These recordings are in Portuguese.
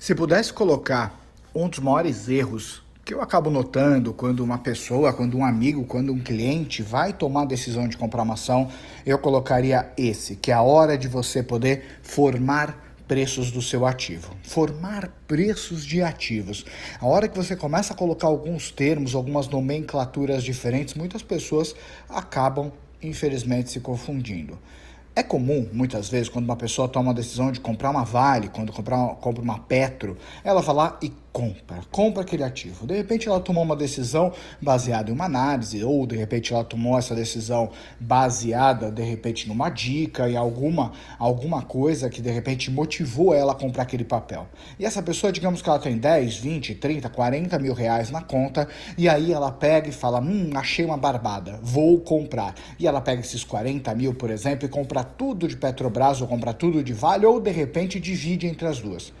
Se pudesse colocar um dos maiores erros que eu acabo notando quando uma pessoa, quando um amigo, quando um cliente vai tomar a decisão de comprar uma ação, eu colocaria esse, que é a hora de você poder formar preços do seu ativo. Formar preços de ativos. A hora que você começa a colocar alguns termos, algumas nomenclaturas diferentes, muitas pessoas acabam, infelizmente, se confundindo. É comum, muitas vezes, quando uma pessoa toma a decisão de comprar uma Vale, quando comprar, compra uma Petro, ela vai lá e compra, compra aquele ativo. De repente ela tomou uma decisão baseada em uma análise, ou de repente ela tomou essa decisão baseada, de repente, numa dica e alguma, alguma coisa que de repente motivou ela a comprar aquele papel. E essa pessoa, digamos que ela tem 10, 20, 30, 40 mil reais na conta, e aí ela pega e fala: Hum, achei uma barbada, vou comprar. E ela pega esses 40 mil, por exemplo, e compra tudo de Petrobras, ou compra tudo de Vale, ou de repente divide entre as duas.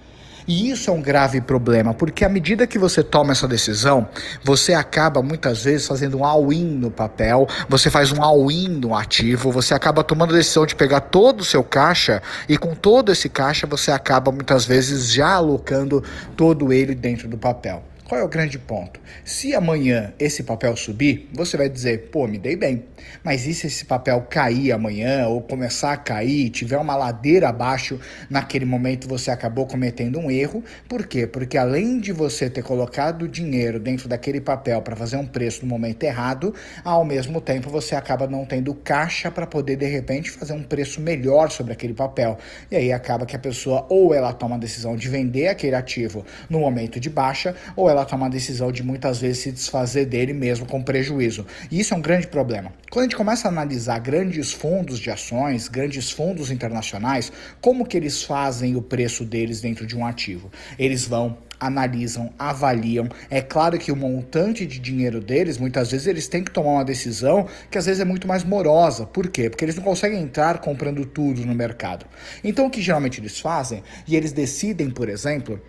E isso é um grave problema, porque à medida que você toma essa decisão, você acaba muitas vezes fazendo um all-in no papel, você faz um all-in no ativo, você acaba tomando a decisão de pegar todo o seu caixa e com todo esse caixa você acaba muitas vezes já alocando todo ele dentro do papel. Qual é o grande ponto? Se amanhã esse papel subir, você vai dizer, pô, me dei bem. Mas e se esse papel cair amanhã ou começar a cair, tiver uma ladeira abaixo, naquele momento você acabou cometendo um erro. Por quê? Porque além de você ter colocado dinheiro dentro daquele papel para fazer um preço no momento errado, ao mesmo tempo você acaba não tendo caixa para poder de repente fazer um preço melhor sobre aquele papel. E aí acaba que a pessoa ou ela toma a decisão de vender aquele ativo no momento de baixa, ou ela ela toma a decisão de muitas vezes se desfazer dele mesmo com prejuízo. E isso é um grande problema. Quando a gente começa a analisar grandes fundos de ações, grandes fundos internacionais, como que eles fazem o preço deles dentro de um ativo? Eles vão analisam, avaliam. É claro que o montante de dinheiro deles, muitas vezes eles têm que tomar uma decisão que às vezes é muito mais morosa. Por quê? Porque eles não conseguem entrar comprando tudo no mercado. Então o que geralmente eles fazem, e eles decidem, por exemplo,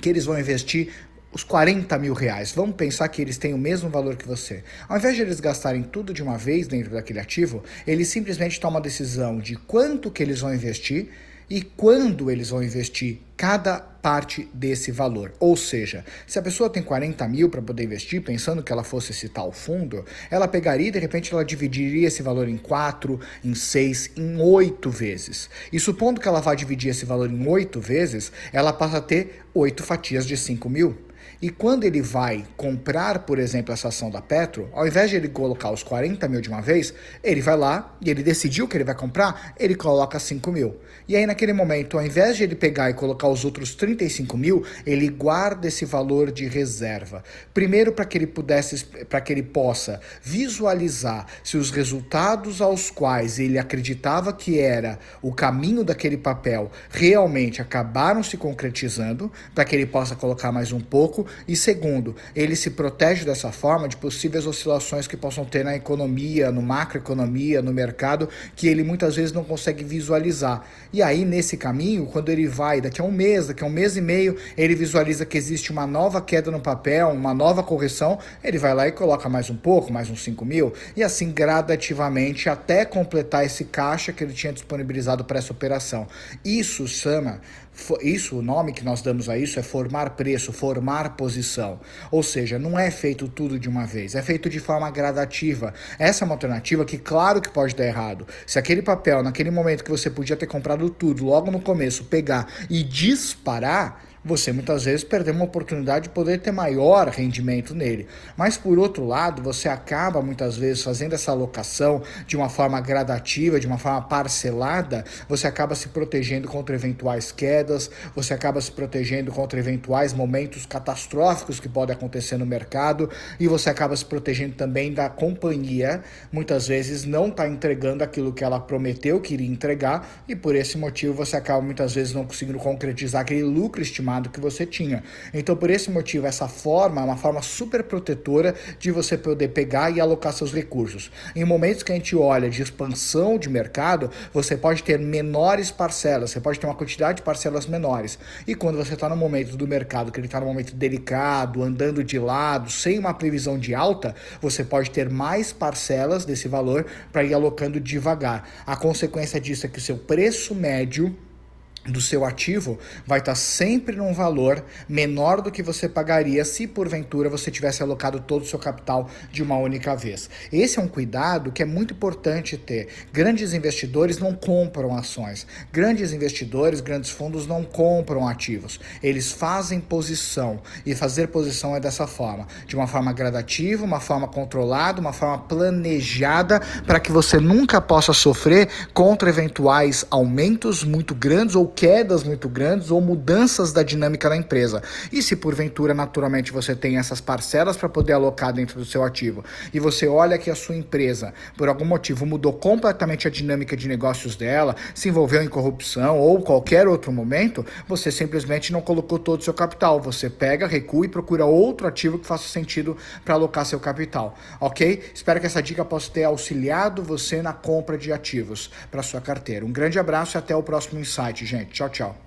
que eles vão investir os 40 mil reais, vamos pensar que eles têm o mesmo valor que você. Ao invés de eles gastarem tudo de uma vez dentro daquele ativo, eles simplesmente tomam a decisão de quanto que eles vão investir e quando eles vão investir cada parte desse valor. Ou seja, se a pessoa tem 40 mil para poder investir, pensando que ela fosse esse tal fundo, ela pegaria e de repente ela dividiria esse valor em 4, em 6, em 8 vezes. E supondo que ela vá dividir esse valor em 8 vezes, ela passa a ter 8 fatias de 5 mil. E quando ele vai comprar, por exemplo, essa ação da Petro, ao invés de ele colocar os 40 mil de uma vez, ele vai lá e ele decidiu que ele vai comprar, ele coloca 5 mil. E aí, naquele momento, ao invés de ele pegar e colocar os outros 35 mil, ele guarda esse valor de reserva. Primeiro, para que ele pudesse, para que ele possa visualizar se os resultados aos quais ele acreditava que era o caminho daquele papel realmente acabaram se concretizando, para que ele possa colocar mais um pouco e segundo, ele se protege dessa forma de possíveis oscilações que possam ter na economia, no macroeconomia, no mercado, que ele muitas vezes não consegue visualizar. E aí, nesse caminho, quando ele vai daqui a um mês, daqui a um mês e meio, ele visualiza que existe uma nova queda no papel, uma nova correção, ele vai lá e coloca mais um pouco, mais uns 5 mil, e assim gradativamente até completar esse caixa que ele tinha disponibilizado para essa operação. Isso chama isso, o nome que nós damos a isso é formar preço, formar posição. Ou seja, não é feito tudo de uma vez, é feito de forma gradativa. Essa é uma alternativa que, claro que pode dar errado. Se aquele papel, naquele momento que você podia ter comprado tudo, logo no começo, pegar e disparar você muitas vezes perdeu uma oportunidade de poder ter maior rendimento nele. Mas por outro lado, você acaba muitas vezes fazendo essa alocação de uma forma gradativa, de uma forma parcelada, você acaba se protegendo contra eventuais quedas, você acaba se protegendo contra eventuais momentos catastróficos que podem acontecer no mercado e você acaba se protegendo também da companhia, muitas vezes não está entregando aquilo que ela prometeu que iria entregar e por esse motivo você acaba muitas vezes não conseguindo concretizar aquele lucro estimado que você tinha. Então, por esse motivo, essa forma é uma forma super protetora de você poder pegar e alocar seus recursos. Em momentos que a gente olha de expansão de mercado, você pode ter menores parcelas, você pode ter uma quantidade de parcelas menores. E quando você está no momento do mercado que ele está no momento delicado, andando de lado, sem uma previsão de alta, você pode ter mais parcelas desse valor para ir alocando devagar. A consequência disso é que o seu preço médio do seu ativo vai estar sempre num valor menor do que você pagaria se porventura você tivesse alocado todo o seu capital de uma única vez. Esse é um cuidado que é muito importante ter. Grandes investidores não compram ações. Grandes investidores, grandes fundos não compram ativos. Eles fazem posição e fazer posição é dessa forma, de uma forma gradativa, uma forma controlada, uma forma planejada para que você nunca possa sofrer contra eventuais aumentos muito grandes ou quedas muito grandes ou mudanças da dinâmica da empresa. E se porventura, naturalmente, você tem essas parcelas para poder alocar dentro do seu ativo e você olha que a sua empresa, por algum motivo, mudou completamente a dinâmica de negócios dela, se envolveu em corrupção ou qualquer outro momento, você simplesmente não colocou todo o seu capital. Você pega, recua e procura outro ativo que faça sentido para alocar seu capital. Ok? Espero que essa dica possa ter auxiliado você na compra de ativos para sua carteira. Um grande abraço e até o próximo insight, gente. Tchau, tchau.